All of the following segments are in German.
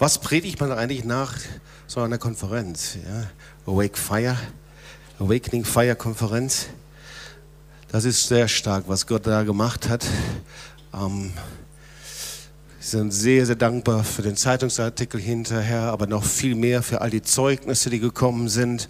Was predigt man eigentlich nach so einer Konferenz? Ja? Awake Fire, Awakening Fire Konferenz. Das ist sehr stark, was Gott da gemacht hat. Ähm, sind sehr, sehr dankbar für den Zeitungsartikel hinterher, aber noch viel mehr für all die Zeugnisse, die gekommen sind,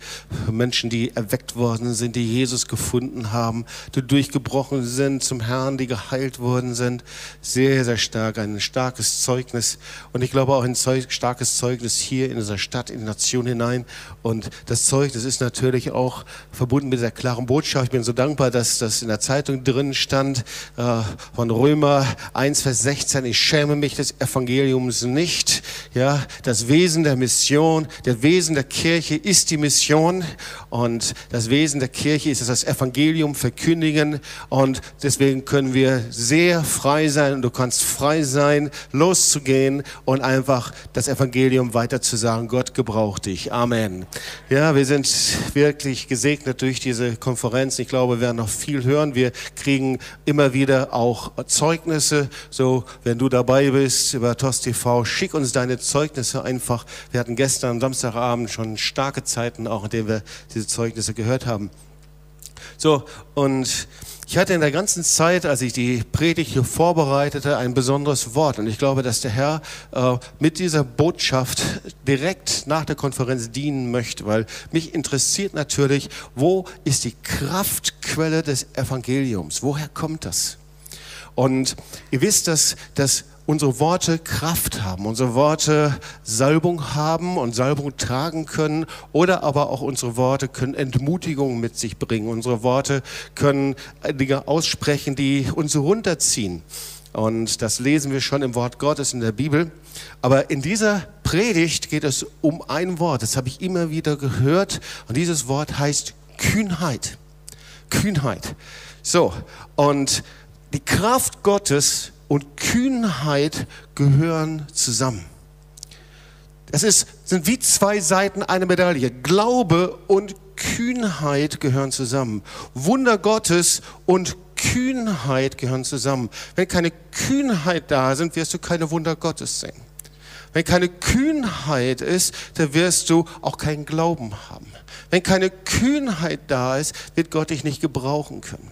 Menschen, die erweckt worden sind, die Jesus gefunden haben, die durchgebrochen sind zum Herrn, die geheilt worden sind. Sehr, sehr stark, ein starkes Zeugnis. Und ich glaube auch ein Zeug, starkes Zeugnis hier in dieser Stadt, in die Nation hinein. Und das Zeugnis ist natürlich auch verbunden mit der klaren Botschaft. Ich bin so dankbar, dass das in der Zeitung drin stand, äh, von Römer 1, Vers 16. Ich schäme mich des Evangeliums nicht. Ja, das Wesen der Mission, der Wesen der Kirche ist die Mission und das Wesen der Kirche ist das Evangelium verkündigen und deswegen können wir sehr frei sein und du kannst frei sein, loszugehen und einfach das Evangelium weiter zu sagen. Gott gebraucht dich. Amen. Ja, wir sind wirklich gesegnet durch diese Konferenz. Ich glaube, wir werden noch viel hören. Wir kriegen immer wieder auch Zeugnisse. So, wenn du dabei bist über TOS TV, schick uns deine Zeugnisse einfach. Wir hatten gestern am Samstagabend schon starke Zeiten, auch in denen wir diese Zeugnisse gehört haben. So, und ich hatte in der ganzen Zeit, als ich die Predigt hier vorbereitete, ein besonderes Wort. Und ich glaube, dass der Herr äh, mit dieser Botschaft direkt nach der Konferenz dienen möchte, weil mich interessiert natürlich, wo ist die Kraftquelle des Evangeliums? Woher kommt das? Und ihr wisst, dass, dass unsere Worte Kraft haben, unsere Worte Salbung haben und Salbung tragen können oder aber auch unsere Worte können Entmutigung mit sich bringen. Unsere Worte können Dinge aussprechen, die uns runterziehen. Und das lesen wir schon im Wort Gottes in der Bibel. Aber in dieser Predigt geht es um ein Wort. Das habe ich immer wieder gehört. Und dieses Wort heißt Kühnheit. Kühnheit. So. Und die Kraft Gottes und Kühnheit gehören zusammen. Das ist, sind wie zwei Seiten einer Medaille. Glaube und Kühnheit gehören zusammen. Wunder Gottes und Kühnheit gehören zusammen. Wenn keine Kühnheit da sind, wirst du keine Wunder Gottes sehen. Wenn keine Kühnheit ist, dann wirst du auch keinen Glauben haben. Wenn keine Kühnheit da ist, wird Gott dich nicht gebrauchen können.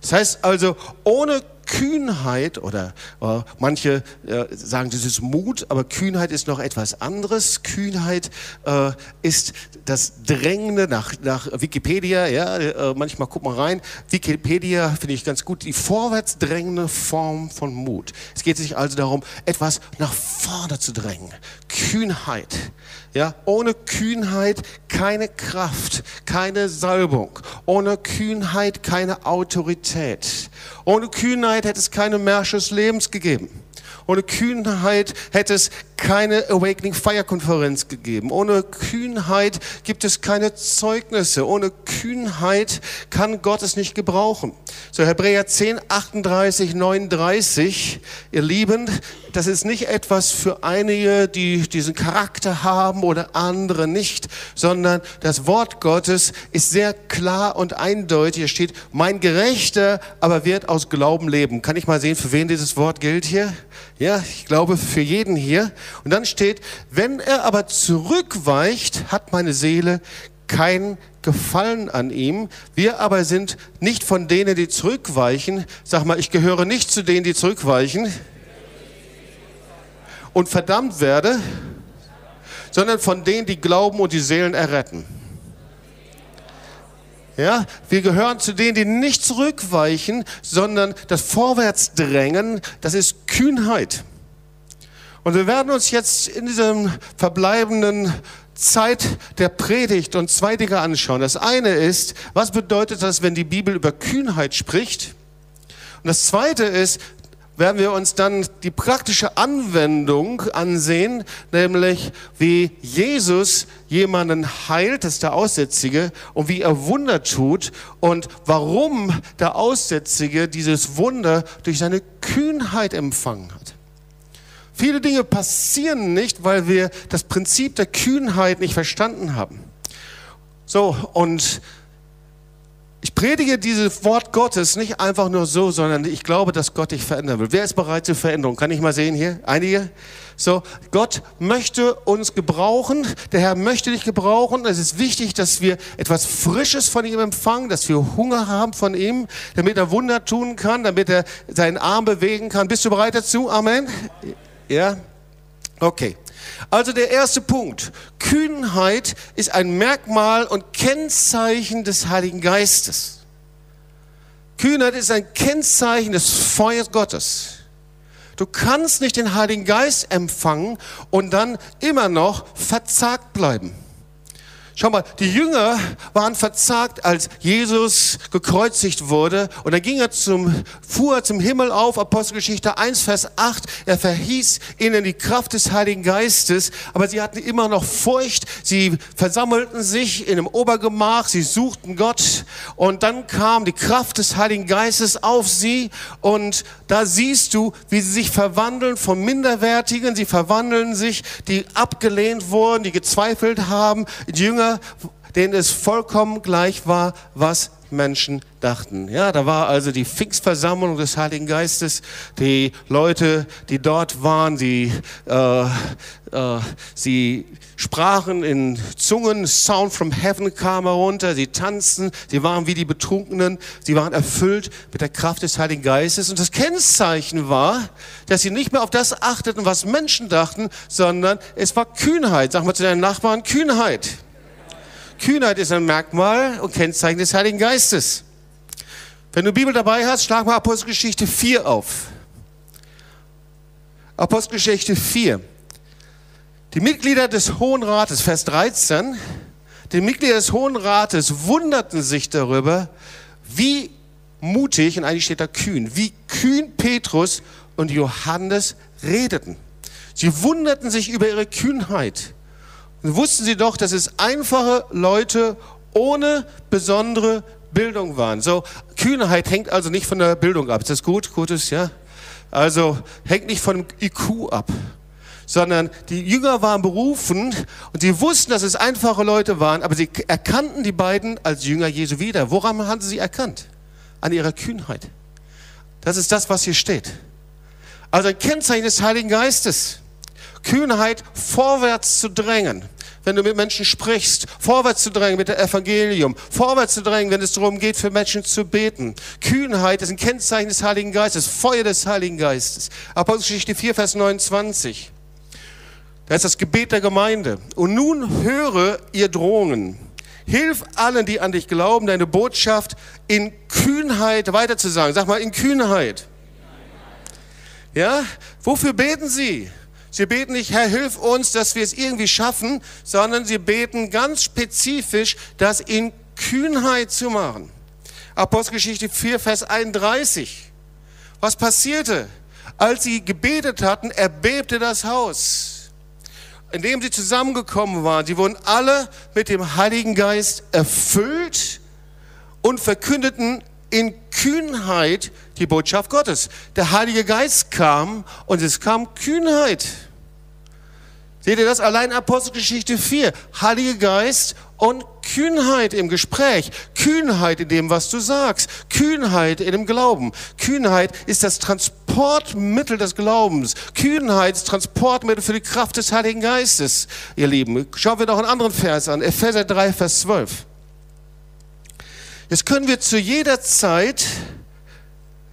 Das heißt also, ohne Kühnheit oder äh, manche äh, sagen, das ist Mut, aber Kühnheit ist noch etwas anderes. Kühnheit äh, ist das Drängende nach, nach Wikipedia, ja, äh, manchmal guck mal rein. Wikipedia finde ich ganz gut, die vorwärts drängende Form von Mut. Es geht sich also darum, etwas nach vorne zu drängen. Kühnheit. Ja, ohne Kühnheit keine Kraft, keine Salbung. Ohne Kühnheit keine Autorität. Ohne Kühnheit hätte es keine Märsche des Lebens gegeben. Ohne Kühnheit hätte es keine Awakening Fire Konferenz gegeben. Ohne Kühnheit gibt es keine Zeugnisse. Ohne Kühnheit kann Gott es nicht gebrauchen. So Hebräer 10, 38, 39. Ihr Lieben, das ist nicht etwas für einige, die diesen Charakter haben oder andere nicht, sondern das Wort Gottes ist sehr klar und eindeutig. Hier steht, mein Gerechter aber wird aus Glauben leben. Kann ich mal sehen, für wen dieses Wort gilt hier? Ja, ich glaube für jeden hier. Und dann steht, wenn er aber zurückweicht, hat meine Seele kein Gefallen an ihm. Wir aber sind nicht von denen, die zurückweichen. Sag mal, ich gehöre nicht zu denen, die zurückweichen und verdammt werde, sondern von denen, die glauben und die Seelen erretten. Ja, wir gehören zu denen, die nicht zurückweichen, sondern das Vorwärtsdrängen, das ist Kühnheit. Und wir werden uns jetzt in diesem verbleibenden Zeit der Predigt und zwei Dinge anschauen. Das eine ist, was bedeutet das, wenn die Bibel über Kühnheit spricht? Und das zweite ist, werden wir uns dann die praktische Anwendung ansehen, nämlich wie Jesus jemanden heilt, das ist der Aussätzige, und wie er Wunder tut und warum der Aussätzige dieses Wunder durch seine Kühnheit empfangen hat. Viele Dinge passieren nicht, weil wir das Prinzip der Kühnheit nicht verstanden haben. So, und Ich predige dieses Wort Gottes nicht einfach nur so, sondern ich glaube, dass Gott dich verändern will. Wer ist bereit zur Veränderung? Kann ich mal sehen hier? Einige? So, Gott möchte uns gebrauchen. Der Herr möchte dich gebrauchen. Es ist wichtig, dass wir etwas Frisches von ihm empfangen, dass wir Hunger haben von ihm, damit er Wunder tun kann, damit er seinen Arm bewegen kann. Bist du bereit dazu? Amen? Ja? Okay. Also der erste Punkt. Kühnheit ist ein Merkmal und Kennzeichen des Heiligen Geistes. Kühnheit ist ein Kennzeichen des Feuers Gottes. Du kannst nicht den Heiligen Geist empfangen und dann immer noch verzagt bleiben. Schau mal, die Jünger waren verzagt, als Jesus gekreuzigt wurde. Und dann ging er zum, fuhr er zum Himmel auf, Apostelgeschichte 1, Vers 8. Er verhieß ihnen die Kraft des Heiligen Geistes. Aber sie hatten immer noch Furcht. Sie versammelten sich in einem Obergemach. Sie suchten Gott. Und dann kam die Kraft des Heiligen Geistes auf sie. Und da siehst du, wie sie sich verwandeln von Minderwertigen. Sie verwandeln sich, die abgelehnt wurden, die gezweifelt haben. Die Jünger denen es vollkommen gleich war, was Menschen dachten. Ja, da war also die Pfingstversammlung des Heiligen Geistes, die Leute, die dort waren, die, äh, äh, sie sprachen in Zungen, Sound from Heaven kam herunter, sie tanzten, sie waren wie die Betrunkenen, sie waren erfüllt mit der Kraft des Heiligen Geistes. Und das Kennzeichen war, dass sie nicht mehr auf das achteten, was Menschen dachten, sondern es war Kühnheit. Sag mal zu deinen Nachbarn, Kühnheit. Kühnheit ist ein Merkmal und Kennzeichen des Heiligen Geistes. Wenn du Bibel dabei hast, schlag mal Apostelgeschichte 4 auf. Apostelgeschichte 4. Die Mitglieder des Hohen Rates, Vers 13, die Mitglieder des Hohen Rates wunderten sich darüber, wie mutig, und eigentlich steht da kühn, wie kühn Petrus und Johannes redeten. Sie wunderten sich über ihre Kühnheit. Und wussten sie doch, dass es einfache Leute ohne besondere Bildung waren. So, Kühnheit hängt also nicht von der Bildung ab. Ist das gut? Gutes, ja? Also, hängt nicht von IQ ab. Sondern die Jünger waren berufen und sie wussten, dass es einfache Leute waren, aber sie erkannten die beiden als Jünger Jesu wieder. Woran haben sie sie erkannt? An ihrer Kühnheit. Das ist das, was hier steht. Also ein Kennzeichen des Heiligen Geistes. Kühnheit, vorwärts zu drängen. Wenn du mit Menschen sprichst, vorwärts zu drängen mit dem Evangelium, vorwärts zu drängen, wenn es darum geht, für Menschen zu beten. Kühnheit ist ein Kennzeichen des Heiligen Geistes, Feuer des Heiligen Geistes. Apostelgeschichte 4, Vers 29. Da ist das Gebet der Gemeinde. Und nun höre ihr Drohungen. Hilf allen, die an dich glauben, deine Botschaft in Kühnheit weiterzusagen. Sag mal, in Kühnheit. Ja? Wofür beten sie? Sie beten nicht, Herr, hilf uns, dass wir es irgendwie schaffen, sondern sie beten ganz spezifisch, das in Kühnheit zu machen. Apostelgeschichte 4, Vers 31. Was passierte? Als sie gebetet hatten, erbebte das Haus, in dem sie zusammengekommen waren. Sie wurden alle mit dem Heiligen Geist erfüllt und verkündeten in Kühnheit die Botschaft Gottes. Der Heilige Geist kam und es kam Kühnheit. Seht ihr das? Allein Apostelgeschichte 4. Heiliger Geist und Kühnheit im Gespräch. Kühnheit in dem, was du sagst. Kühnheit in dem Glauben. Kühnheit ist das Transportmittel des Glaubens. Kühnheit ist Transportmittel für die Kraft des Heiligen Geistes, ihr Lieben. Schauen wir noch einen anderen Vers an. Epheser 3, Vers 12. Jetzt können wir zu jeder Zeit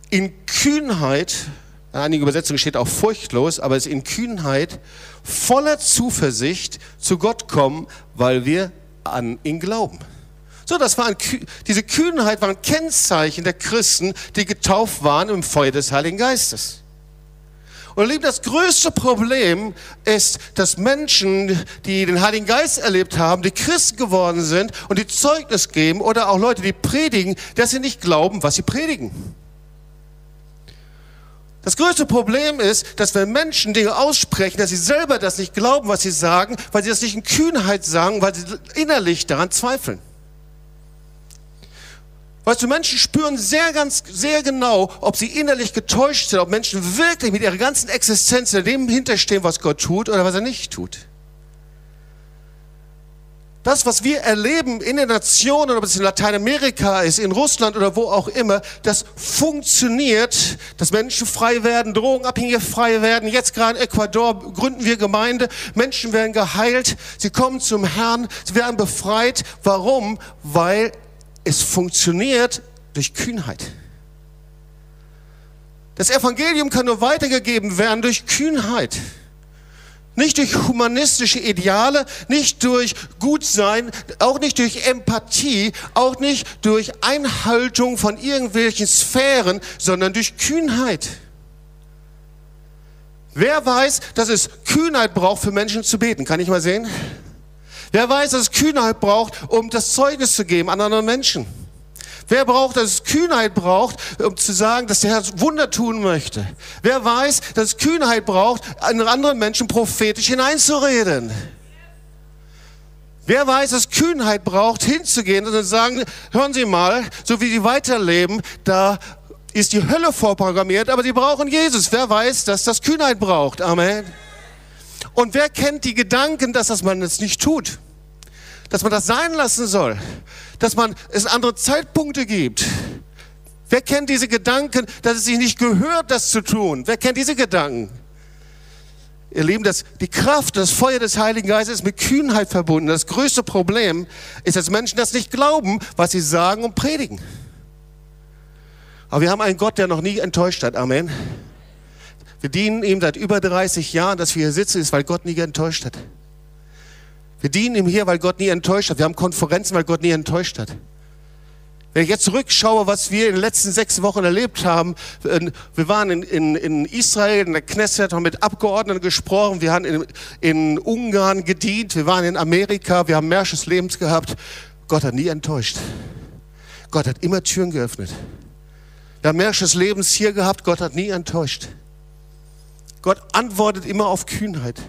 in Kühnheit in einigen Übersetzungen steht auch furchtlos, aber es ist in Kühnheit, voller Zuversicht zu Gott kommen, weil wir an ihn glauben. So, das war ein, diese Kühnheit war ein Kennzeichen der Christen, die getauft waren im Feuer des Heiligen Geistes. Und lieb, das größte Problem ist, dass Menschen, die den Heiligen Geist erlebt haben, die Christen geworden sind und die Zeugnis geben oder auch Leute, die predigen, dass sie nicht glauben, was sie predigen. Das größte Problem ist, dass wenn Menschen Dinge aussprechen, dass sie selber das nicht glauben, was sie sagen, weil sie das nicht in Kühnheit sagen, weil sie innerlich daran zweifeln. Weißt du, Menschen spüren sehr ganz, sehr genau, ob sie innerlich getäuscht sind, ob Menschen wirklich mit ihrer ganzen Existenz dem hinterstehen, was Gott tut oder was er nicht tut. das, was wir erleben in den Nationen, ob es in Lateinamerika ist, in Russland oder wo auch immer, das funktioniert, dass Menschen frei werden, Drogenabhängige frei werden. Jetzt gerade in Ecuador gründen wir Gemeinde, Menschen werden geheilt, sie kommen zum Herrn, sie werden befreit. Warum? Weil es funktioniert durch Kühnheit. Das Evangelium kann nur weitergegeben werden durch Kühnheit. Nicht durch humanistische Ideale, nicht durch Gutsein, auch nicht durch Empathie, auch nicht durch Einhaltung von irgendwelchen Sphären, sondern durch Kühnheit. Wer weiß, dass es Kühnheit braucht, für Menschen zu beten? Kann ich mal sehen? Wer weiß, dass es Kühnheit braucht, um das Zeugnis zu geben an anderen Menschen? Wer braucht, dass es Kühnheit braucht, um zu sagen, dass der Herr Wunder tun möchte? Wer weiß, dass es Kühnheit braucht, an anderen Menschen prophetisch hineinzureden? Wer weiß, dass Kühnheit braucht, hinzugehen und zu sagen, hören Sie mal, so wie Sie weiterleben, da ist die Hölle vorprogrammiert, aber Sie brauchen Jesus. Wer weiß, dass das Kühnheit braucht? Amen. Und wer kennt die Gedanken, dass das man es nicht tut? Dass man das sein lassen soll? dass man es andere Zeitpunkte gibt. Wer kennt diese Gedanken, dass es sich nicht gehört, das zu tun? Wer kennt diese Gedanken? Ihr Lieben, das, die Kraft, das Feuer des Heiligen Geistes ist mit Kühnheit verbunden. Das größte Problem ist, dass Menschen das nicht glauben, was sie sagen und predigen. Aber wir haben einen Gott, der noch nie enttäuscht hat. Amen. Wir dienen ihm seit über 30 Jahren, dass wir hier sitzen, ist, weil Gott nie enttäuscht hat. Wir dienen ihm hier, weil Gott nie enttäuscht hat. Wir haben Konferenzen, weil Gott nie enttäuscht hat. Wenn ich jetzt zurückschaue, was wir in den letzten sechs Wochen erlebt haben, äh, wir waren in, in, in Israel, in der Knesset, haben mit Abgeordneten gesprochen, wir haben in, in Ungarn gedient, wir waren in Amerika, wir haben Märsches Lebens gehabt. Gott hat nie enttäuscht. Gott hat immer Türen geöffnet. Wir haben Märsches Lebens hier gehabt, Gott hat nie enttäuscht. Gott antwortet immer auf Kühnheit.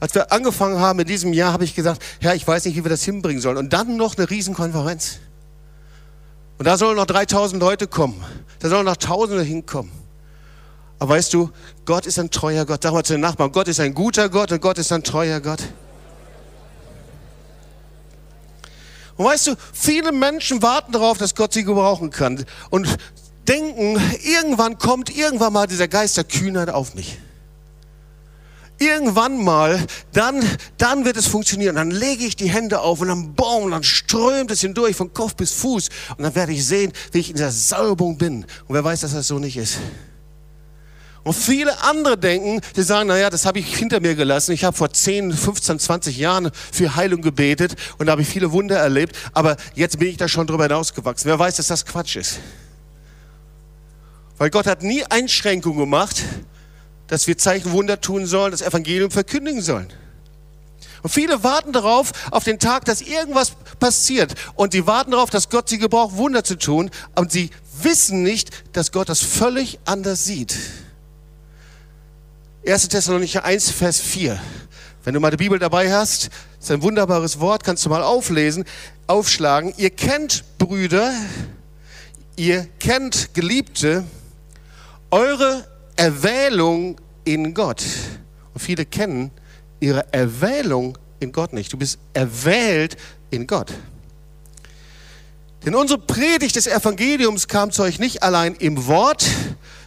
Als wir angefangen haben in diesem Jahr, habe ich gesagt, Herr, ich weiß nicht, wie wir das hinbringen sollen. Und dann noch eine Riesenkonferenz. Und da sollen noch 3000 Leute kommen. Da sollen noch Tausende hinkommen. Aber weißt du, Gott ist ein treuer Gott. Sag mal zu den Nachbarn, Gott ist ein guter Gott und Gott ist ein treuer Gott. Und weißt du, viele Menschen warten darauf, dass Gott sie gebrauchen kann und denken, irgendwann kommt irgendwann mal dieser Geist der Kühnheit auf mich irgendwann mal, dann, dann wird es funktionieren. Dann lege ich die Hände auf und dann boom, dann strömt es hindurch von Kopf bis Fuß. Und dann werde ich sehen, wie ich in der Salbung bin. Und wer weiß, dass das so nicht ist. Und viele andere denken, die sagen, naja, das habe ich hinter mir gelassen. Ich habe vor 10, 15, 20 Jahren für Heilung gebetet und da habe ich viele Wunder erlebt. Aber jetzt bin ich da schon drüber hinausgewachsen. Wer weiß, dass das Quatsch ist. Weil Gott hat nie Einschränkungen gemacht, dass wir Zeichen Wunder tun sollen, das Evangelium verkündigen sollen. Und viele warten darauf, auf den Tag, dass irgendwas passiert. Und sie warten darauf, dass Gott sie gebraucht, Wunder zu tun. Und sie wissen nicht, dass Gott das völlig anders sieht. 1. Thessalonicher 1, Vers 4. Wenn du mal die Bibel dabei hast, ist ein wunderbares Wort, kannst du mal auflesen, aufschlagen. Ihr kennt Brüder, ihr kennt Geliebte, eure Erwählung in Gott. Und viele kennen ihre Erwählung in Gott nicht. Du bist erwählt in Gott. Denn unsere Predigt des Evangeliums kam zu euch nicht allein im Wort,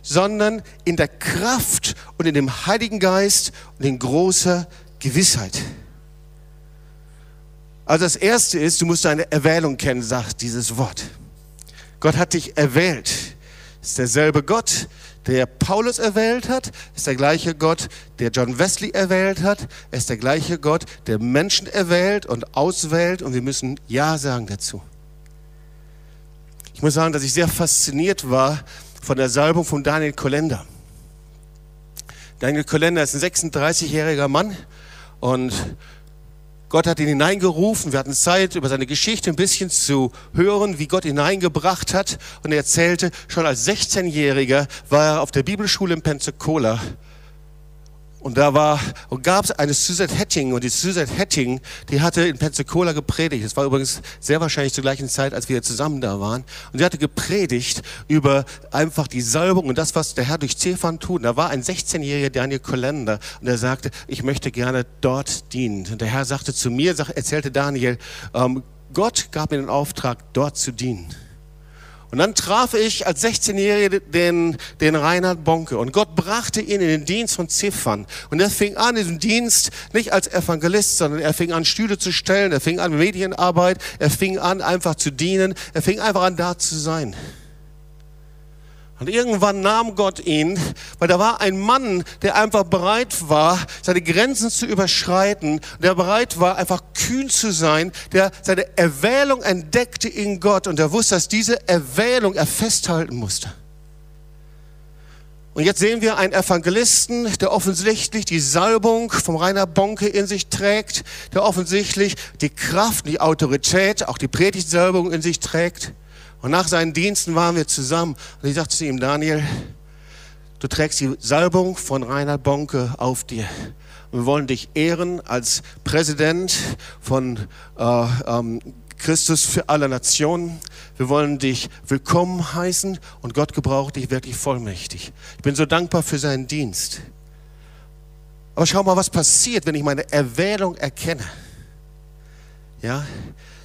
sondern in der Kraft und in dem Heiligen Geist und in großer Gewissheit. Also das Erste ist, du musst deine Erwählung kennen, sagt dieses Wort. Gott hat dich erwählt. ist derselbe Gott, der Paulus erwählt hat, ist der gleiche Gott, der John Wesley erwählt hat, ist der gleiche Gott, der Menschen erwählt und auswählt und wir müssen Ja sagen dazu. Ich muss sagen, dass ich sehr fasziniert war von der Salbung von Daniel Kolender. Daniel Kolender ist ein 36-jähriger Mann und Gott hat ihn hineingerufen. Wir hatten Zeit, über seine Geschichte ein bisschen zu hören, wie Gott ihn hineingebracht hat. Und er erzählte, schon als 16-Jähriger war er auf der Bibelschule in Pensacola Und da war, und gab es eine Suzette Hetting, und die Suzette Hetting, die hatte in Pensacola gepredigt. Das war übrigens sehr wahrscheinlich zur gleichen Zeit, als wir zusammen da waren. Und sie hatte gepredigt über einfach die Salbung und das, was der Herr durch Zephon tut. Und da war ein 16-jähriger Daniel Kolender, und er sagte, ich möchte gerne dort dienen. Und der Herr sagte zu mir, erzählte Daniel, ähm, Gott gab mir den Auftrag, dort zu dienen. Und dann traf ich als 16-Jähriger den, den Reinhard Bonke und Gott brachte ihn in den Dienst von Ziffern. Und er fing an, diesen Dienst nicht als Evangelist, sondern er fing an, Stühle zu stellen, er fing an, Medienarbeit, er fing an, einfach zu dienen, er fing einfach an, da zu sein. Und irgendwann nahm Gott ihn, weil da war ein Mann, der einfach bereit war, seine Grenzen zu überschreiten, der bereit war, einfach kühn zu sein, der seine Erwählung entdeckte in Gott und der wusste, dass diese Erwählung er festhalten musste. Und jetzt sehen wir einen Evangelisten, der offensichtlich die Salbung vom Rainer Bonke in sich trägt, der offensichtlich die Kraft, die Autorität, auch die Predigtsalbung in sich trägt. Und nach seinen Diensten waren wir zusammen und ich sagte zu ihm, Daniel, du trägst die Salbung von Reinhard Bonke auf dir. Und wir wollen dich ehren als Präsident von äh, ähm, Christus für alle Nationen. Wir wollen dich willkommen heißen und Gott gebraucht dich wirklich vollmächtig. Ich bin so dankbar für seinen Dienst. Aber schau mal, was passiert, wenn ich meine Erwählung erkenne. Ja,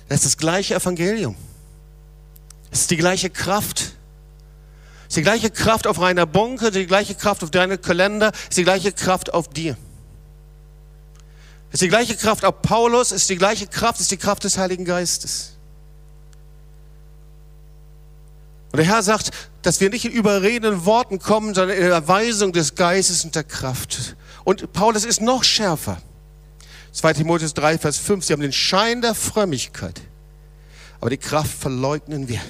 das ist das gleiche Evangelium. Es ist die gleiche Kraft. Es ist die gleiche Kraft auf Rainer Bunke, die gleiche Kraft auf deine Kalender, es ist die gleiche Kraft auf dir. Es ist die gleiche Kraft auf Paulus, es ist die gleiche Kraft, es ist die Kraft des Heiligen Geistes. Und der Herr sagt, dass wir nicht in überredenden Worten kommen, sondern in der Erweisung des Geistes und der Kraft. Und Paulus ist noch schärfer. 2 Timotheus 3, Vers 5, sie haben den Schein der Frömmigkeit aber die Kraft verleugnen wir.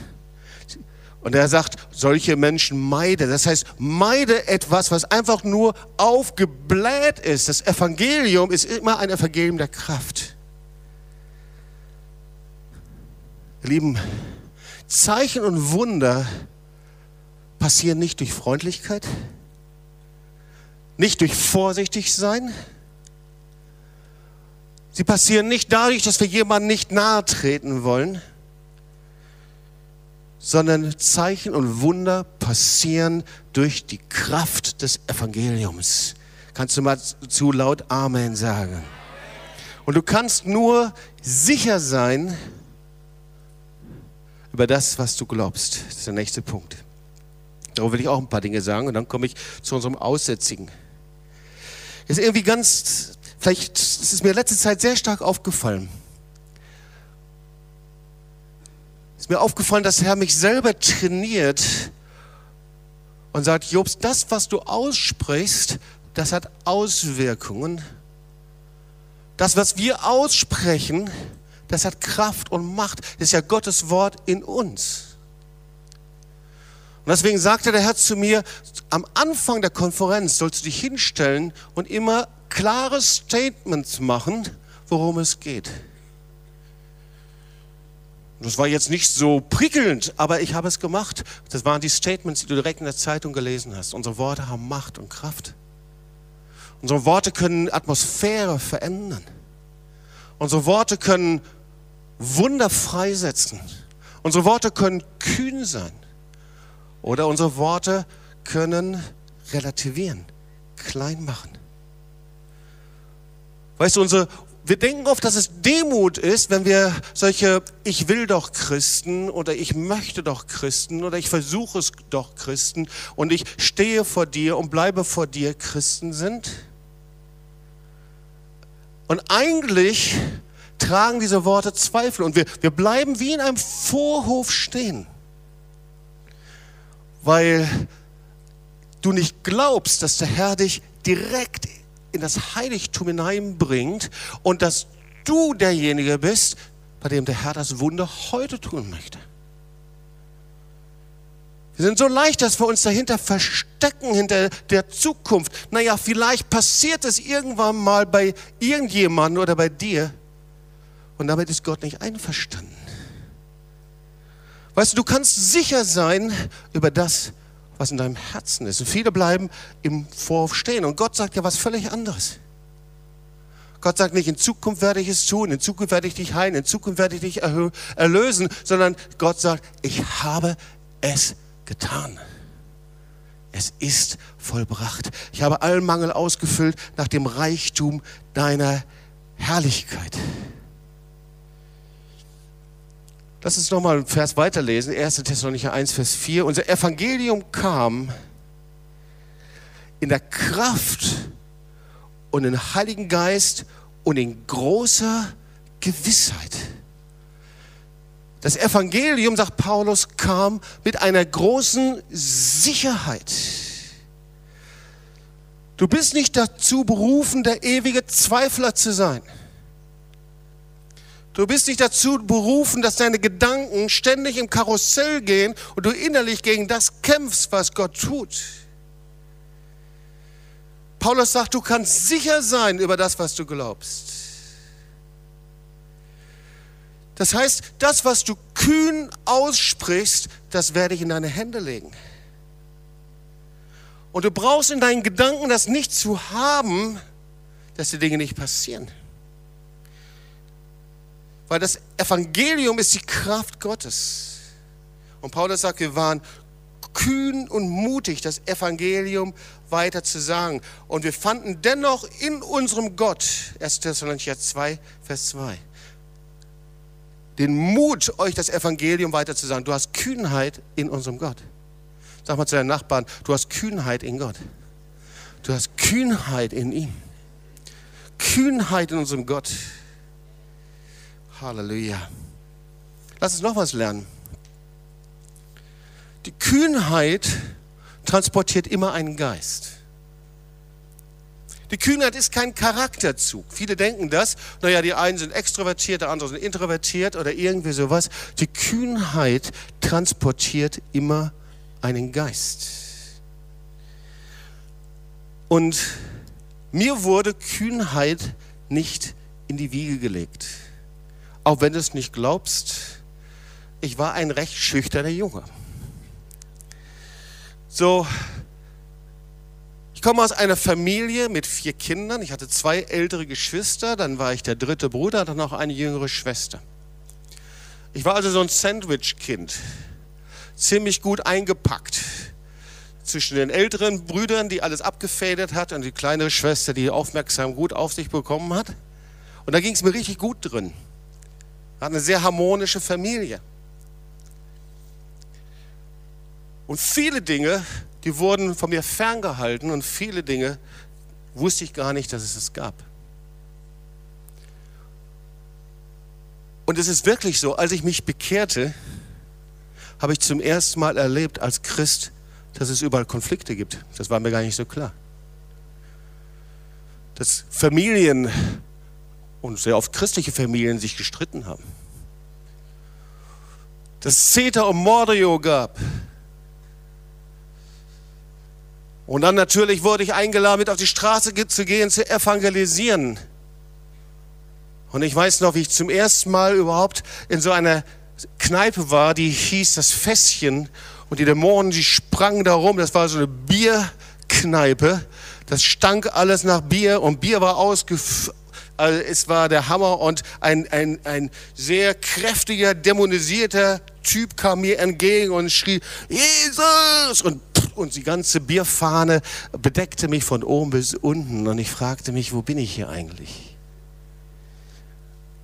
Und er sagt, solche Menschen meide. Das heißt, meide etwas, was einfach nur aufgebläht ist. Das Evangelium ist immer ein Evangelium der Kraft. Lieben, Zeichen und Wunder passieren nicht durch Freundlichkeit, nicht durch vorsichtig sein. Sie passieren nicht dadurch, dass wir jemandem nicht nahe treten wollen sondern Zeichen und Wunder passieren durch die Kraft des Evangeliums. Kannst du mal zu laut Amen sagen? Und du kannst nur sicher sein über das, was du glaubst. Das ist der nächste Punkt. Darüber will ich auch ein paar Dinge sagen und dann komme ich zu unserem Aussätzigen. ist irgendwie ganz, vielleicht ist es mir letzte Zeit sehr stark aufgefallen. Mir aufgefallen, dass der Herr mich selber trainiert und sagt, Jobs, das, was du aussprichst, das hat Auswirkungen. Das, was wir aussprechen, das hat Kraft und Macht. Das ist ja Gottes Wort in uns. Und deswegen sagte der Herr zu mir, am Anfang der Konferenz sollst du dich hinstellen und immer klare Statements machen, worum es geht. Das war jetzt nicht so prickelnd, aber ich habe es gemacht. Das waren die Statements, die du direkt in der Zeitung gelesen hast. Unsere Worte haben Macht und Kraft. Unsere Worte können Atmosphäre verändern. Unsere Worte können Wunder freisetzen. Unsere Worte können kühn sein. Oder unsere Worte können relativieren, klein machen. Weißt du, unsere wir denken oft, dass es Demut ist, wenn wir solche Ich will doch Christen oder ich möchte doch Christen oder ich versuche es doch Christen und ich stehe vor dir und bleibe vor dir Christen sind. Und eigentlich tragen diese Worte Zweifel und wir, wir bleiben wie in einem Vorhof stehen, weil du nicht glaubst, dass der Herr dich direkt in das Heiligtum hineinbringt und dass du derjenige bist, bei dem der Herr das Wunder heute tun möchte. Wir sind so leicht, dass wir uns dahinter verstecken, hinter der Zukunft. Naja, vielleicht passiert es irgendwann mal bei irgendjemandem oder bei dir. Und damit ist Gott nicht einverstanden. Weißt du, du kannst sicher sein über das, was in deinem Herzen ist. Und viele bleiben im Vorwurf stehen. Und Gott sagt ja was völlig anderes. Gott sagt nicht, in Zukunft werde ich es tun, in Zukunft werde ich dich heilen, in Zukunft werde ich dich erlösen, sondern Gott sagt, ich habe es getan. Es ist vollbracht. Ich habe allen Mangel ausgefüllt nach dem Reichtum deiner Herrlichkeit. Lass uns nochmal einen Vers weiterlesen, 1. Thessalonicher 1, Vers 4. Unser Evangelium kam in der Kraft und im Heiligen Geist und in großer Gewissheit. Das Evangelium, sagt Paulus, kam mit einer großen Sicherheit. Du bist nicht dazu berufen, der ewige Zweifler zu sein. Du bist nicht dazu berufen, dass deine Gedanken ständig im Karussell gehen und du innerlich gegen das kämpfst, was Gott tut. Paulus sagt, du kannst sicher sein über das, was du glaubst. Das heißt, das, was du kühn aussprichst, das werde ich in deine Hände legen. Und du brauchst in deinen Gedanken das nicht zu haben, dass die Dinge nicht passieren. Weil das Evangelium ist die Kraft Gottes. Und Paulus sagt, wir waren kühn und mutig, das Evangelium weiter zu sagen. Und wir fanden dennoch in unserem Gott, 1. Thessalonicher 2, Vers 2, den Mut, euch das Evangelium weiter zu sagen. Du hast Kühnheit in unserem Gott. Sag mal zu deinen Nachbarn, du hast Kühnheit in Gott. Du hast Kühnheit in ihm. Kühnheit in unserem Gott. Halleluja. Lass uns noch was lernen. Die Kühnheit transportiert immer einen Geist. Die Kühnheit ist kein Charakterzug. Viele denken das. Naja, die einen sind extrovertiert, der andere sind introvertiert oder irgendwie sowas. Die Kühnheit transportiert immer einen Geist. Und mir wurde Kühnheit nicht in die Wiege gelegt. Auch wenn du es nicht glaubst, ich war ein recht schüchterner Junge. So, ich komme aus einer Familie mit vier Kindern. Ich hatte zwei ältere Geschwister, dann war ich der dritte Bruder, dann noch eine jüngere Schwester. Ich war also so ein Sandwich-Kind, ziemlich gut eingepackt zwischen den älteren Brüdern, die alles abgefedert hat, und die kleinere Schwester, die aufmerksam gut auf sich bekommen hat. Und da ging es mir richtig gut drin. Hatten eine sehr harmonische Familie. Und viele Dinge, die wurden von mir ferngehalten und viele Dinge wusste ich gar nicht, dass es es gab. Und es ist wirklich so, als ich mich bekehrte, habe ich zum ersten Mal erlebt als Christ, dass es überall Konflikte gibt. Das war mir gar nicht so klar. Dass Familien und sehr oft christliche Familien sich gestritten haben. Dass Zeta und Mordio gab. Und dann natürlich wurde ich eingeladen, mit auf die Straße zu gehen, zu evangelisieren. Und ich weiß noch, wie ich zum ersten Mal überhaupt in so einer Kneipe war, die hieß das Fässchen. Und die Dämonen, die sprangen da rum. Das war so eine Bierkneipe. Das stank alles nach Bier und Bier war ausgef also es war der Hammer und ein, ein, ein sehr kräftiger, dämonisierter Typ kam mir entgegen und schrie, Jesus! Und, und die ganze Bierfahne bedeckte mich von oben bis unten und ich fragte mich, wo bin ich hier eigentlich?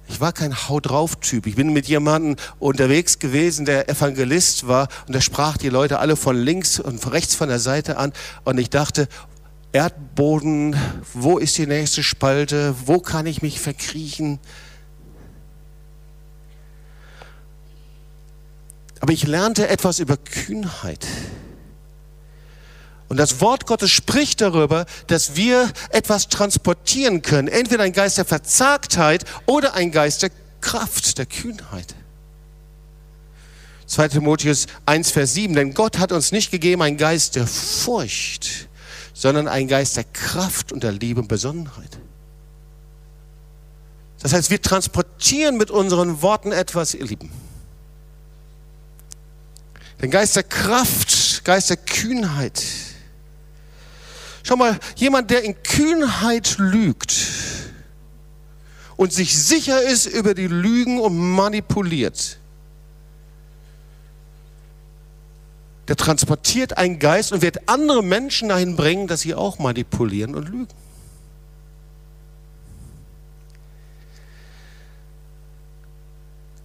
Ich war kein Haut drauf Typ. Ich bin mit jemandem unterwegs gewesen, der Evangelist war und der sprach die Leute alle von links und rechts von der Seite an und ich dachte, Erdboden, wo ist die nächste Spalte, wo kann ich mich verkriechen. Aber ich lernte etwas über Kühnheit. Und das Wort Gottes spricht darüber, dass wir etwas transportieren können. Entweder ein Geist der Verzagtheit oder ein Geist der Kraft, der Kühnheit. 2 Timotheus 1, Vers 7. Denn Gott hat uns nicht gegeben einen Geist der Furcht, sondern ein Geist der Kraft und der Liebe und Besonnenheit. Das heißt, wir transportieren mit unseren Worten etwas, ihr Lieben. Den Geist der Kraft Geist der Kühnheit. Schau mal, jemand, der in Kühnheit lügt und sich sicher ist über die Lügen und manipuliert, der transportiert einen Geist und wird andere Menschen dahin bringen, dass sie auch manipulieren und lügen.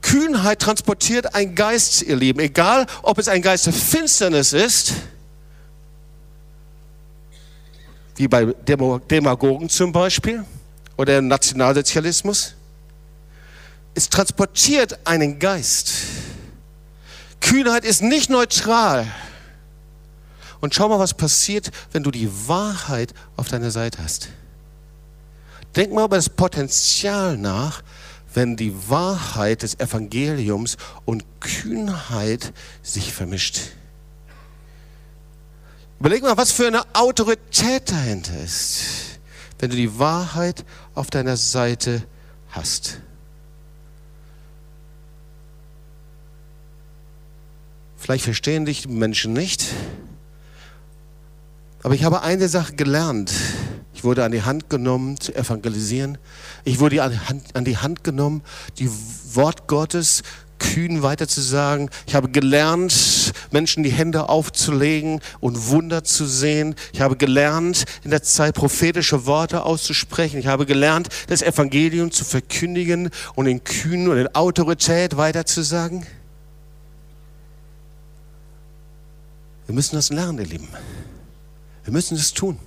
Kühnheit transportiert ein Geist, ihr Lieben. Egal, ob es ein Geist der Finsternis ist, wie bei Demagogen zum Beispiel, oder im Nationalsozialismus. Es transportiert einen Geist. Kühnheit ist nicht neutral. Und schau mal, was passiert, wenn du die Wahrheit auf deiner Seite hast. Denk mal über das Potenzial nach, wenn die Wahrheit des Evangeliums und Kühnheit sich vermischt. Überleg mal, was für eine Autorität dahinter ist, wenn du die Wahrheit auf deiner Seite hast. Vielleicht verstehen dich Menschen nicht, aber ich habe eine Sache gelernt. Ich wurde an die Hand genommen zu evangelisieren. Ich wurde an die Hand, genommen, die Wort Gottes kühn weiterzusagen. Ich habe gelernt, Menschen die Hände aufzulegen und Wunder zu sehen. Ich habe gelernt, in der Zeit prophetische Worte auszusprechen. Ich habe gelernt, das Evangelium zu verkündigen und in Kühn und in Autorität weiterzusagen. Wir müssen das lernen, ihr Lieben. Wir müssen es tun.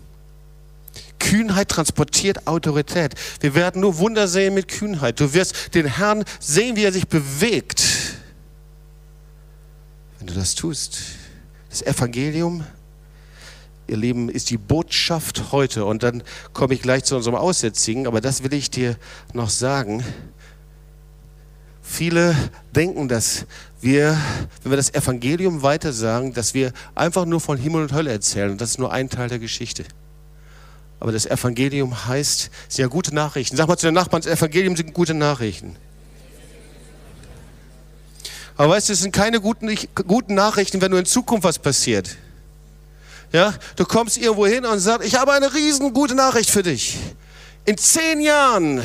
Kühnheit transportiert Autorität. Wir werden nur Wunder sehen mit Kühnheit. Du wirst den Herrn sehen, wie er sich bewegt, wenn du das tust. Das Evangelium, ihr Lieben, ist die Botschaft heute. Und dann komme ich gleich zu unserem Aussätzigen, aber das will ich dir noch sagen. Viele denken, dass wir, wenn wir das Evangelium weitersagen, dass wir einfach nur von Himmel und Hölle erzählen. Und das ist nur ein Teil der Geschichte. Aber das Evangelium heißt, es sind ja gute Nachrichten. Sag mal zu den Nachbarn, das Evangelium sind gute Nachrichten. Aber weißt du, es sind keine guten, guten Nachrichten, wenn nur in Zukunft was passiert. Ja, du kommst irgendwo hin und sagst, ich habe eine riesen gute Nachricht für dich. In zehn Jahren,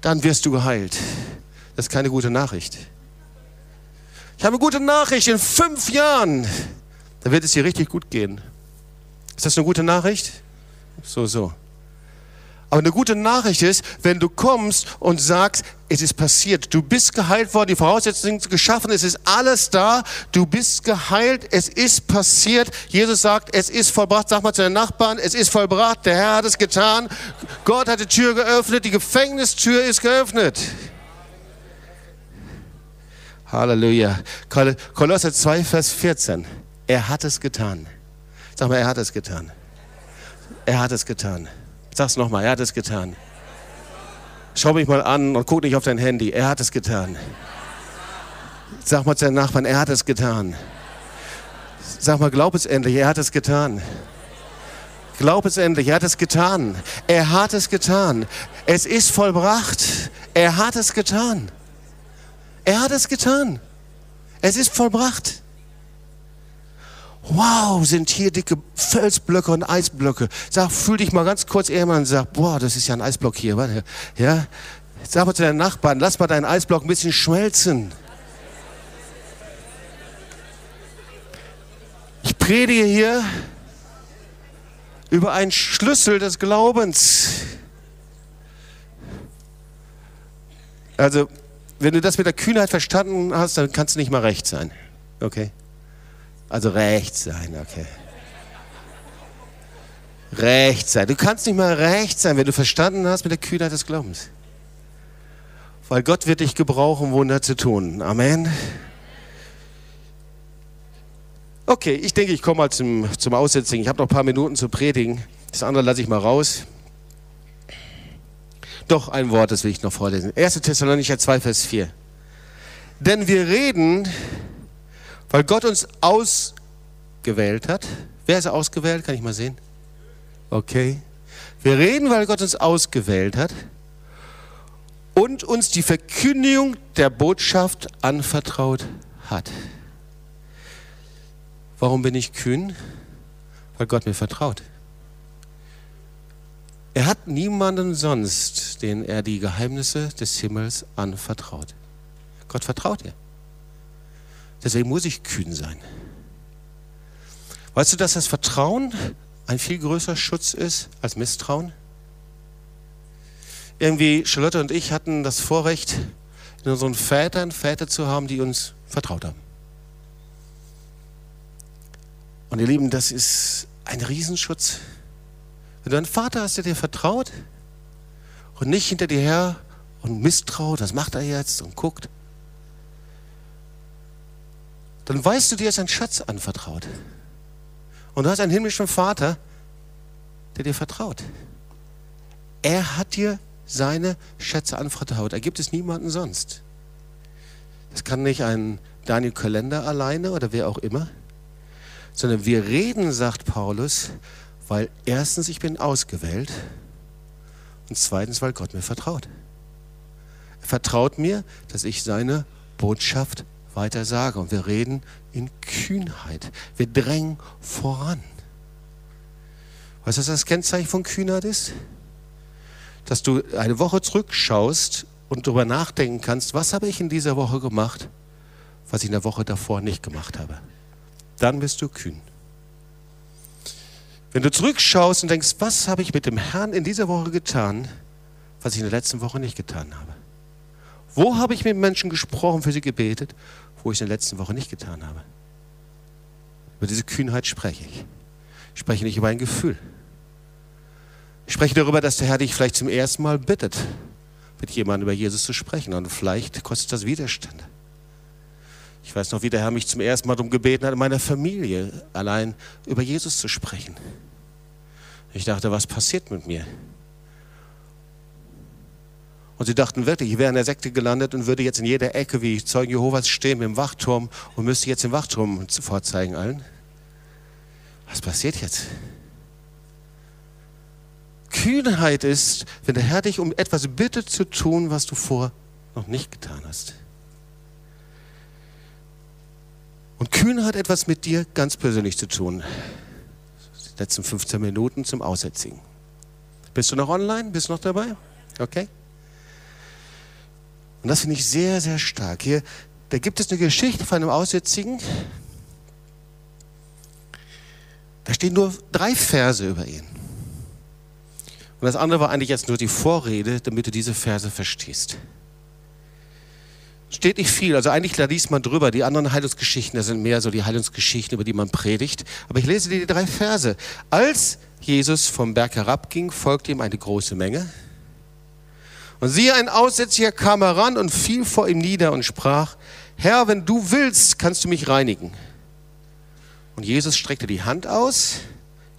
dann wirst du geheilt. Das ist keine gute Nachricht. Ich habe eine gute Nachricht, in fünf Jahren, da wird es dir richtig gut gehen. Ist das eine gute Nachricht? So, so. Aber eine gute Nachricht ist, wenn du kommst und sagst, es ist passiert, du bist geheilt worden, die Voraussetzungen sind geschaffen, es ist alles da, du bist geheilt, es ist passiert. Jesus sagt, es ist vollbracht. Sag mal zu den Nachbarn, es ist vollbracht, der Herr hat es getan. Gott hat die Tür geöffnet, die Gefängnistür ist geöffnet. Halleluja. Kolosser 2, Vers 14. Er hat es getan. Sag mal, er hat es getan. Er hat es getan. Sag's nochmal, er hat es getan. Schau mich mal an und guck nicht auf dein Handy. Er hat es getan. Sag mal zu deinem Nachbarn, er hat es getan. Sag mal, glaub es endlich, er hat es getan. Glaub es endlich, er hat es getan. Er hat es getan. Es ist vollbracht. Er hat es getan. Er hat es getan. Es ist vollbracht. Wow, sind hier dicke Felsblöcke und Eisblöcke. Sag, fühl dich mal ganz kurz eher mal und sag, boah, das ist ja ein Eisblock hier. Ja? Sag mal zu deinen Nachbarn, lass mal deinen Eisblock ein bisschen schmelzen. Ich predige hier über einen Schlüssel des Glaubens. Also, wenn du das mit der Kühnheit verstanden hast, dann kannst du nicht mal recht sein. Okay? Also recht sein, okay. Recht sein. Du kannst nicht mal recht sein, wenn du verstanden hast mit der Kühnheit des Glaubens. Weil Gott wird dich gebrauchen, Wunder zu tun. Amen. Okay, ich denke, ich komme mal zum, zum Aussetzen. Ich habe noch ein paar Minuten zu predigen. Das andere lasse ich mal raus. Doch ein Wort, das will ich noch vorlesen. 1. Thessalonicher 2, Vers 4. Denn wir reden weil Gott uns ausgewählt hat. Wer ist ausgewählt? Kann ich mal sehen? Okay. Wir reden, weil Gott uns ausgewählt hat und uns die Verkündigung der Botschaft anvertraut hat. Warum bin ich kühn? Weil Gott mir vertraut. Er hat niemanden sonst, den er die Geheimnisse des Himmels anvertraut. Gott vertraut ihr. Deswegen muss ich kühn sein. Weißt du, dass das Vertrauen ein viel größerer Schutz ist als Misstrauen? Irgendwie, Charlotte und ich hatten das Vorrecht, in unseren Vätern Väter zu haben, die uns vertraut haben. Und ihr Lieben, das ist ein Riesenschutz. Wenn du einen Vater hast, der dir vertraut und nicht hinter dir her und misstraut, was macht er jetzt und guckt, dann weißt du, dir ist ein Schatz anvertraut. Und du hast einen himmlischen Vater, der dir vertraut. Er hat dir seine Schätze anvertraut. Er gibt es niemanden sonst. Das kann nicht ein Daniel Kalender alleine oder wer auch immer, sondern wir reden, sagt Paulus, weil erstens ich bin ausgewählt und zweitens, weil Gott mir vertraut. Er vertraut mir, dass ich seine Botschaft weiter sage. Und wir reden in Kühnheit. Wir drängen voran. Weißt du, was das Kennzeichen von Kühnheit ist? Dass du eine Woche zurückschaust und darüber nachdenken kannst, was habe ich in dieser Woche gemacht, was ich in der Woche davor nicht gemacht habe. Dann bist du kühn. Wenn du zurückschaust und denkst, was habe ich mit dem Herrn in dieser Woche getan, was ich in der letzten Woche nicht getan habe. Wo habe ich mit Menschen gesprochen, für sie gebetet, wo ich in der letzten Woche nicht getan habe? Über diese Kühnheit spreche ich. Ich spreche nicht über ein Gefühl. Ich spreche darüber, dass der Herr dich vielleicht zum ersten Mal bittet, mit jemandem über Jesus zu sprechen. Und vielleicht kostet das Widerstände. Ich weiß noch, wie der Herr mich zum ersten Mal darum gebeten hat, in meiner Familie allein über Jesus zu sprechen. Ich dachte, was passiert mit mir? Und sie dachten wirklich, ich wäre in der Sekte gelandet und würde jetzt in jeder Ecke wie Zeugen Jehovas stehen im Wachturm und müsste jetzt den Wachturm vorzeigen allen. Was passiert jetzt? Kühnheit ist, wenn der Herr dich um etwas bittet zu tun, was du vor noch nicht getan hast. Und Kühn hat etwas mit dir ganz persönlich zu tun. Die letzten 15 Minuten zum Aussätzigen. Bist du noch online? Bist du noch dabei? Okay. Und das finde ich sehr, sehr stark. Hier, da gibt es eine Geschichte von einem Aussätzigen. Da stehen nur drei Verse über ihn. Und das andere war eigentlich jetzt nur die Vorrede, damit du diese Verse verstehst. Steht nicht viel, also eigentlich da liest man drüber. Die anderen Heilungsgeschichten, das sind mehr so die Heilungsgeschichten, über die man predigt. Aber ich lese dir die drei Verse. Als Jesus vom Berg herabging, folgte ihm eine große Menge. Und siehe, ein Aussätziger kam heran und fiel vor ihm nieder und sprach, Herr, wenn du willst, kannst du mich reinigen. Und Jesus streckte die Hand aus,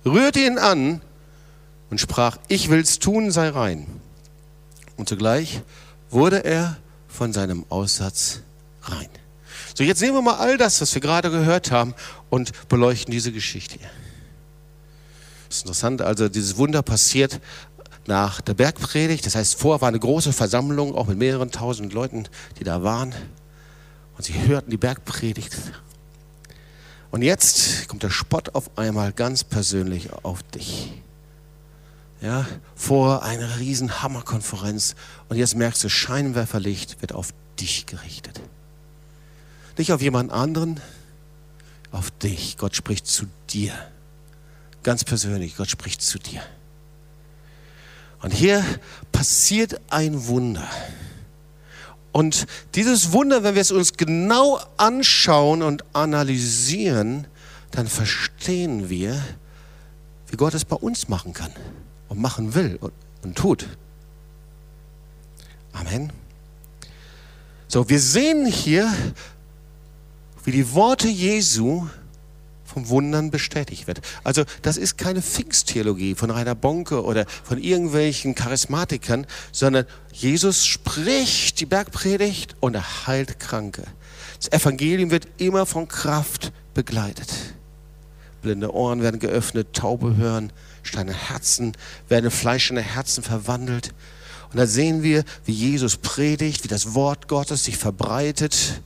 rührte ihn an und sprach, ich will's tun, sei rein. Und zugleich wurde er von seinem Aussatz rein. So, jetzt nehmen wir mal all das, was wir gerade gehört haben und beleuchten diese Geschichte hier. Das ist interessant, also dieses Wunder passiert nach der Bergpredigt. Das heißt, vorher war eine große Versammlung, auch mit mehreren tausend Leuten, die da waren. Und sie hörten die Bergpredigt. Und jetzt kommt der Spott auf einmal ganz persönlich auf dich. Ja, vor einer riesen Hammerkonferenz. Und jetzt merkst du, Scheinwerferlicht wird auf dich gerichtet. Nicht auf jemand anderen, auf dich. Gott spricht zu dir. Ganz persönlich, Gott spricht zu dir. Und hier passiert ein Wunder. Und dieses Wunder, wenn wir es uns genau anschauen und analysieren, dann verstehen wir, wie Gott es bei uns machen kann und machen will und, und tut. Amen. So, wir sehen hier, wie die Worte Jesu vom Wundern bestätigt wird. Also das ist keine Pfingsttheologie von Rainer Bonke oder von irgendwelchen Charismatikern, sondern Jesus spricht die Bergpredigt und er heilt Kranke. Das Evangelium wird immer von Kraft begleitet. Blinde Ohren werden geöffnet, Taube hören, steine Herzen werden fleischende Herzen verwandelt. Und da sehen wir, wie Jesus predigt, wie das Wort Gottes sich verbreitet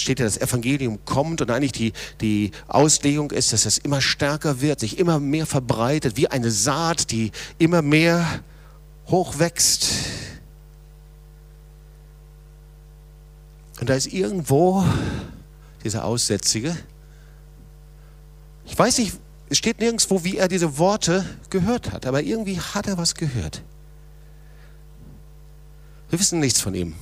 steht ja, das Evangelium kommt und eigentlich die, die Auslegung ist, dass es immer stärker wird, sich immer mehr verbreitet, wie eine Saat, die immer mehr hochwächst. Und da ist irgendwo dieser Aussätzige. Ich weiß nicht, es steht nirgendwo, wie er diese Worte gehört hat, aber irgendwie hat er was gehört. Wir wissen nichts von ihm.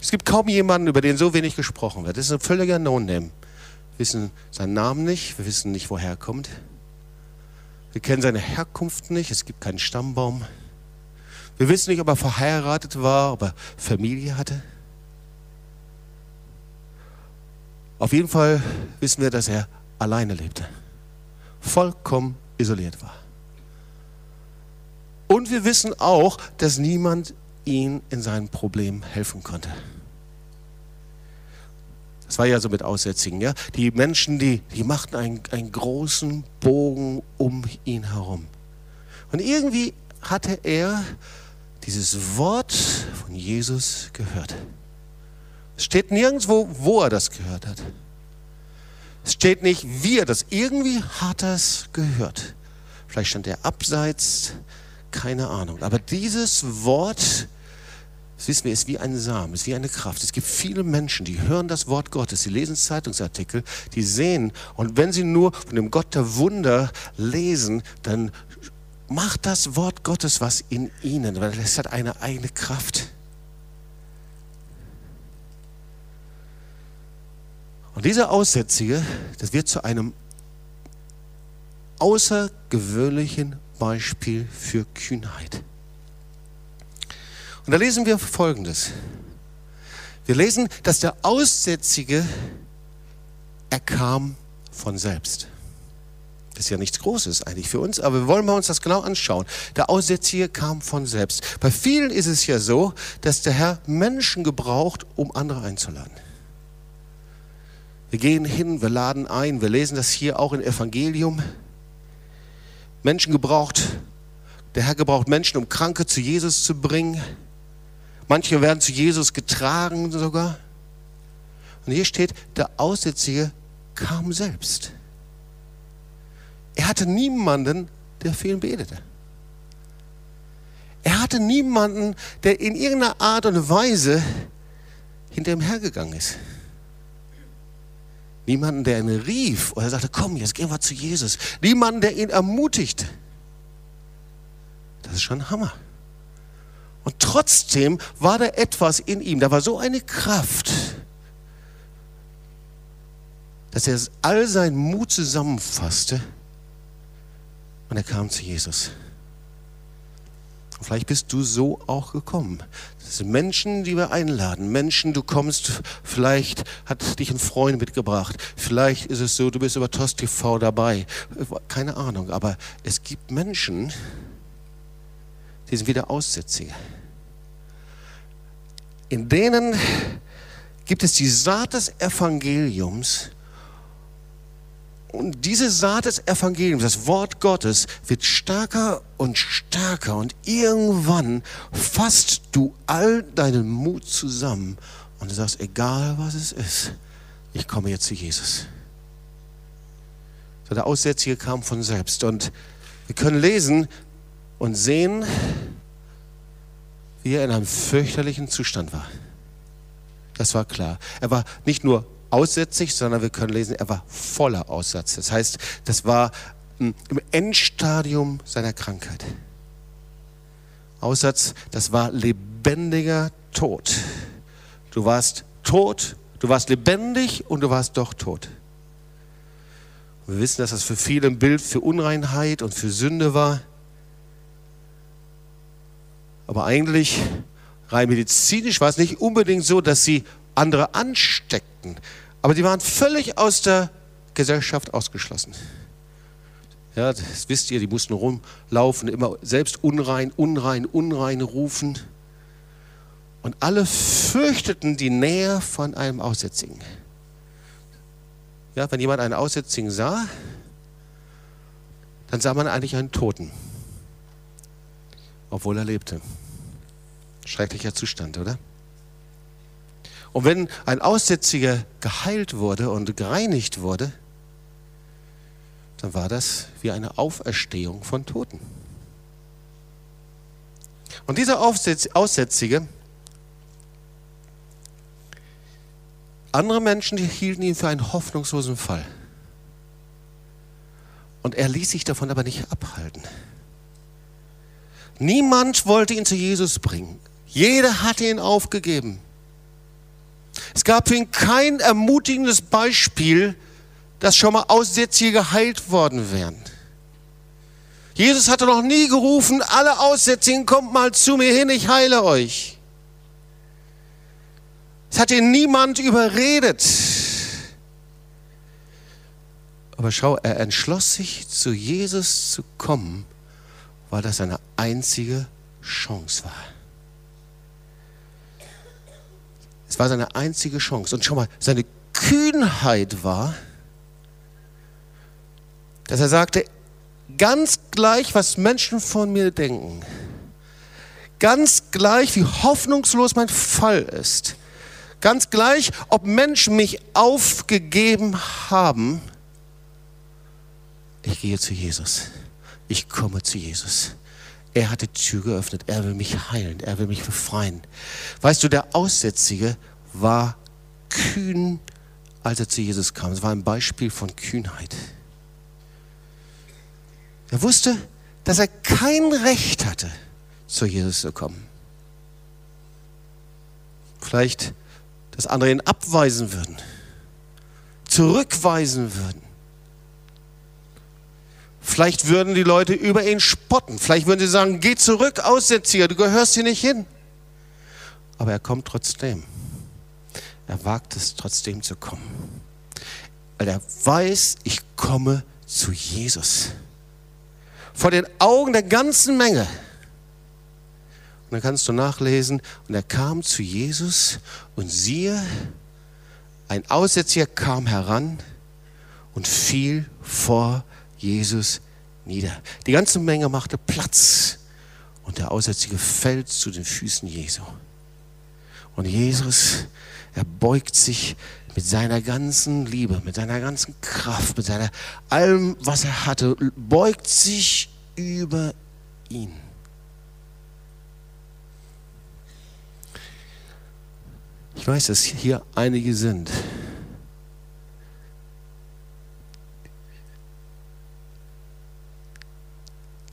Es gibt kaum jemanden, über den so wenig gesprochen wird. Das ist ein völliger No-Name. Wir wissen seinen Namen nicht, wir wissen nicht, woher er kommt. Wir kennen seine Herkunft nicht, es gibt keinen Stammbaum. Wir wissen nicht, ob er verheiratet war, ob er Familie hatte. Auf jeden Fall wissen wir, dass er alleine lebte, vollkommen isoliert war. Und wir wissen auch, dass niemand ihm in seinem Problem helfen konnte. Das war ja so mit Aussätzigen, ja. Die Menschen, die, die machten einen, einen großen Bogen um ihn herum. Und irgendwie hatte er dieses Wort von Jesus gehört. Es steht nirgendwo, wo er das gehört hat. Es steht nicht, wie er das. Irgendwie hat er es gehört. Vielleicht stand er abseits, keine Ahnung. Aber dieses Wort das wissen wir, ist wie ein Samen, ist wie eine Kraft. Es gibt viele Menschen, die hören das Wort Gottes, sie lesen Zeitungsartikel, die sehen. Und wenn sie nur von dem Gott der Wunder lesen, dann macht das Wort Gottes was in ihnen, weil es hat eine eigene Kraft. Und dieser Aussätzige, das wird zu einem außergewöhnlichen Beispiel für Kühnheit. Und da lesen wir Folgendes. Wir lesen, dass der Aussätzige, er kam von selbst. Das ist ja nichts Großes eigentlich für uns, aber wir wollen mal uns das genau anschauen. Der Aussätzige kam von selbst. Bei vielen ist es ja so, dass der Herr Menschen gebraucht, um andere einzuladen. Wir gehen hin, wir laden ein, wir lesen das hier auch im Evangelium. Menschen gebraucht, der Herr gebraucht Menschen, um Kranke zu Jesus zu bringen. Manche werden zu Jesus getragen sogar. Und hier steht, der Aussätzige kam selbst. Er hatte niemanden, der für ihn betete. Er hatte niemanden, der in irgendeiner Art und Weise hinter ihm hergegangen ist. Niemanden, der ihn rief oder sagte, komm, jetzt gehen wir zu Jesus. Niemanden, der ihn ermutigte. Das ist schon Hammer. Und trotzdem war da etwas in ihm, da war so eine Kraft, dass er all seinen Mut zusammenfasste und er kam zu Jesus. Und vielleicht bist du so auch gekommen. Das sind Menschen, die wir einladen. Menschen, du kommst, vielleicht hat dich ein Freund mitgebracht. Vielleicht ist es so, du bist über TOS TV dabei. Keine Ahnung, aber es gibt Menschen, die sind wieder Aussätzige in denen gibt es die Saat des Evangeliums. Und diese Saat des Evangeliums, das Wort Gottes, wird stärker und stärker. Und irgendwann fasst du all deinen Mut zusammen und du sagst, egal was es ist, ich komme jetzt zu Jesus. So, der Aussätzige kam von selbst. Und wir können lesen und sehen, wie er in einem fürchterlichen Zustand war. Das war klar. Er war nicht nur aussätzig, sondern wir können lesen, er war voller Aussatz. Das heißt, das war hm, im Endstadium seiner Krankheit. Aussatz, das war lebendiger Tod. Du warst tot, du warst lebendig und du warst doch tot. Wir wissen, dass das für viele ein Bild für Unreinheit und für Sünde war. Aber eigentlich, rein medizinisch war es nicht unbedingt so, dass sie andere ansteckten. Aber die waren völlig aus der Gesellschaft ausgeschlossen. Ja, das wisst ihr, die mussten rumlaufen, immer selbst unrein, unrein, unrein rufen. Und alle fürchteten die Nähe von einem Aussätzigen. Ja, wenn jemand einen Aussätzigen sah, dann sah man eigentlich einen Toten obwohl er lebte. Schrecklicher Zustand, oder? Und wenn ein Aussätziger geheilt wurde und gereinigt wurde, dann war das wie eine Auferstehung von Toten. Und dieser Aussätzige, andere Menschen hielten ihn für einen hoffnungslosen Fall. Und er ließ sich davon aber nicht abhalten. Niemand wollte ihn zu Jesus bringen. Jeder hatte ihn aufgegeben. Es gab für ihn kein ermutigendes Beispiel, dass schon mal Aussätzige geheilt worden wären. Jesus hatte noch nie gerufen, alle Aussätzigen, kommt mal zu mir hin, ich heile euch. Es hat ihn niemand überredet. Aber schau, er entschloss sich, zu Jesus zu kommen, weil das seine einzige Chance war. Es war seine einzige Chance. Und schau mal, seine Kühnheit war, dass er sagte, ganz gleich, was Menschen von mir denken, ganz gleich, wie hoffnungslos mein Fall ist, ganz gleich, ob Menschen mich aufgegeben haben, ich gehe zu Jesus. Ich komme zu Jesus. Er hat die Tür geöffnet. Er will mich heilen. Er will mich befreien. Weißt du, der Aussätzige war kühn, als er zu Jesus kam. Es war ein Beispiel von Kühnheit. Er wusste, dass er kein Recht hatte, zu Jesus zu kommen. Vielleicht, dass andere ihn abweisen würden, zurückweisen würden. Vielleicht würden die Leute über ihn spotten. Vielleicht würden sie sagen, geh zurück, Aussätziger, du gehörst hier nicht hin. Aber er kommt trotzdem. Er wagt es trotzdem zu kommen. Weil er weiß, ich komme zu Jesus vor den Augen der ganzen Menge. Und dann kannst du nachlesen, und er kam zu Jesus und siehe, ein Aussätziger kam heran und fiel vor Jesus nieder. Die ganze Menge machte Platz und der Aussätzige fällt zu den Füßen Jesu. Und Jesus, er beugt sich mit seiner ganzen Liebe, mit seiner ganzen Kraft, mit seiner allem, was er hatte, beugt sich über ihn. Ich weiß, dass hier einige sind,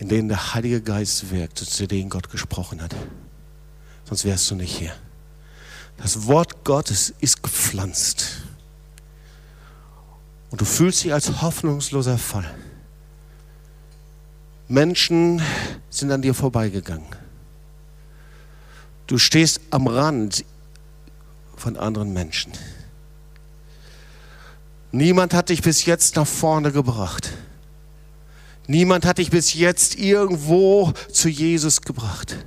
in denen der Heilige Geist wirkt, zu denen Gott gesprochen hat. Sonst wärst du nicht hier. Das Wort Gottes ist gepflanzt. Und du fühlst dich als hoffnungsloser Fall. Menschen sind an dir vorbeigegangen. Du stehst am Rand von anderen Menschen. Niemand hat dich bis jetzt nach vorne gebracht. Niemand hat dich bis jetzt irgendwo zu Jesus gebracht.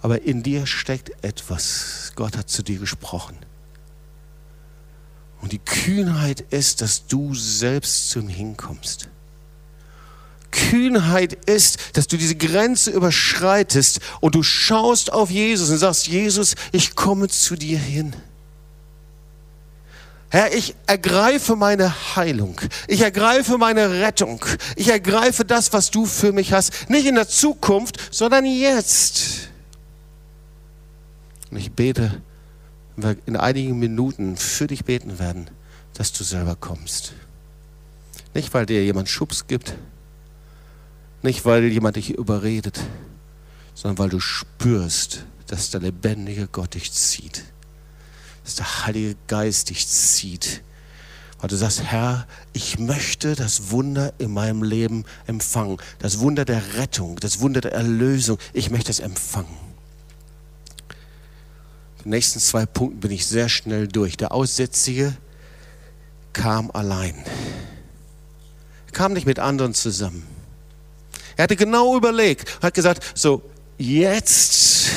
Aber in dir steckt etwas. Gott hat zu dir gesprochen. Und die Kühnheit ist, dass du selbst zu ihm hinkommst. Kühnheit ist, dass du diese Grenze überschreitest und du schaust auf Jesus und sagst, Jesus, ich komme zu dir hin. Herr, ich ergreife meine Heilung. Ich ergreife meine Rettung. Ich ergreife das, was du für mich hast. Nicht in der Zukunft, sondern jetzt. Und ich bete, wenn wir in einigen Minuten für dich beten werden, dass du selber kommst. Nicht, weil dir jemand Schubs gibt, nicht, weil jemand dich überredet, sondern weil du spürst, dass der lebendige Gott dich zieht. Dass der Heilige Geist dich zieht. Weil du sagst, Herr, ich möchte das Wunder in meinem Leben empfangen. Das Wunder der Rettung, das Wunder der Erlösung. Ich möchte es empfangen. Die nächsten zwei Punkte bin ich sehr schnell durch. Der Aussätzige kam allein. Er kam nicht mit anderen zusammen. Er hatte genau überlegt, hat gesagt, so jetzt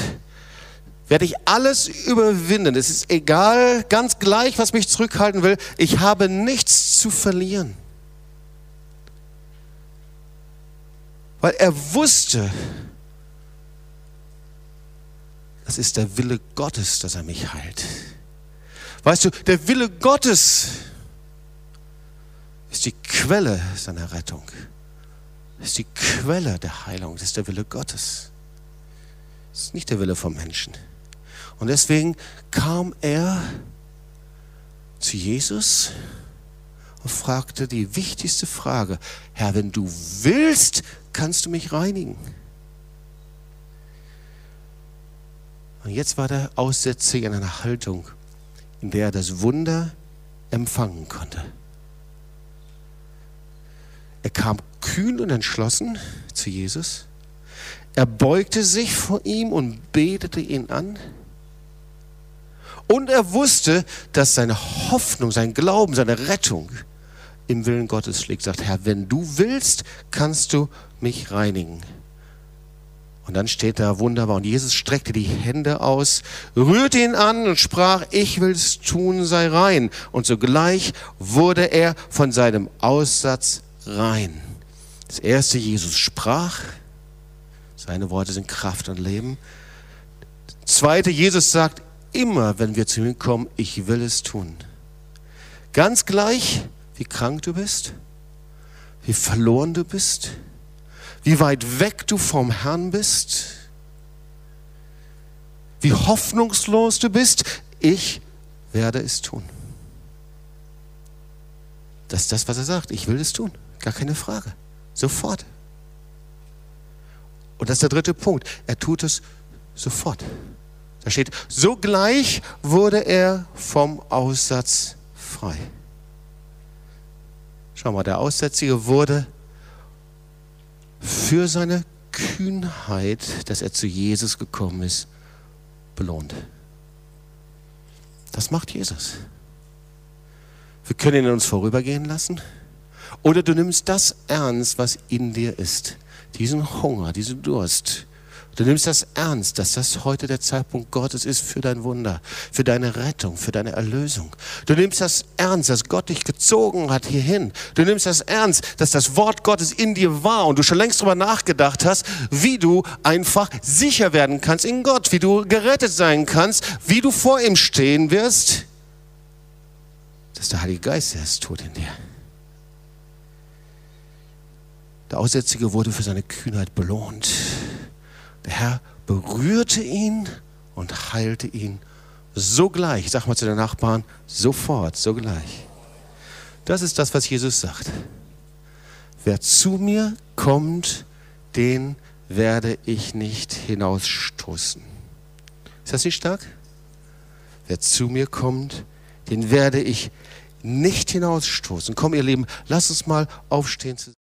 werde ich alles überwinden. Es ist egal, ganz gleich, was mich zurückhalten will. Ich habe nichts zu verlieren. Weil er wusste, das ist der Wille Gottes, dass er mich heilt. Weißt du, der Wille Gottes ist die Quelle seiner Rettung. Ist die Quelle der Heilung. Das ist der Wille Gottes. Das ist nicht der Wille vom Menschen. Und deswegen kam er zu Jesus und fragte die wichtigste Frage, Herr, wenn du willst, kannst du mich reinigen. Und jetzt war der Aussätzige in einer Haltung, in der er das Wunder empfangen konnte. Er kam kühn und entschlossen zu Jesus. Er beugte sich vor ihm und betete ihn an. Und er wusste, dass seine Hoffnung, sein Glauben, seine Rettung im Willen Gottes liegt. Sagt, Herr, wenn du willst, kannst du mich reinigen. Und dann steht da wunderbar, und Jesus streckte die Hände aus, rührte ihn an und sprach, ich will es tun, sei rein. Und sogleich wurde er von seinem Aussatz rein. Das erste, Jesus sprach, seine Worte sind Kraft und Leben. Das zweite, Jesus sagt immer, wenn wir zu ihm kommen, ich will es tun. Ganz gleich, wie krank du bist, wie verloren du bist, wie weit weg du vom Herrn bist, wie hoffnungslos du bist, ich werde es tun. Das ist das, was er sagt. Ich will es tun. Gar keine Frage. Sofort. Und das ist der dritte Punkt. Er tut es sofort. Da steht, sogleich wurde er vom Aussatz frei. Schau mal, der Aussätzige wurde für seine Kühnheit, dass er zu Jesus gekommen ist, belohnt. Das macht Jesus. Wir können ihn uns vorübergehen lassen. Oder du nimmst das ernst, was in dir ist. Diesen Hunger, diesen Durst, Du nimmst das ernst, dass das heute der Zeitpunkt Gottes ist für dein Wunder, für deine Rettung, für deine Erlösung. Du nimmst das ernst, dass Gott dich gezogen hat hierhin. Du nimmst das ernst, dass das Wort Gottes in dir war und du schon längst darüber nachgedacht hast, wie du einfach sicher werden kannst in Gott, wie du gerettet sein kannst, wie du vor ihm stehen wirst. Dass der Heilige Geist erst tut in dir. Der Aussätzige wurde für seine Kühnheit belohnt. Der Herr berührte ihn und heilte ihn sogleich. Sag mal zu den Nachbarn, sofort, sogleich. Das ist das, was Jesus sagt. Wer zu mir kommt, den werde ich nicht hinausstoßen. Ist das nicht stark? Wer zu mir kommt, den werde ich nicht hinausstoßen. Komm, ihr Lieben, lasst uns mal aufstehen.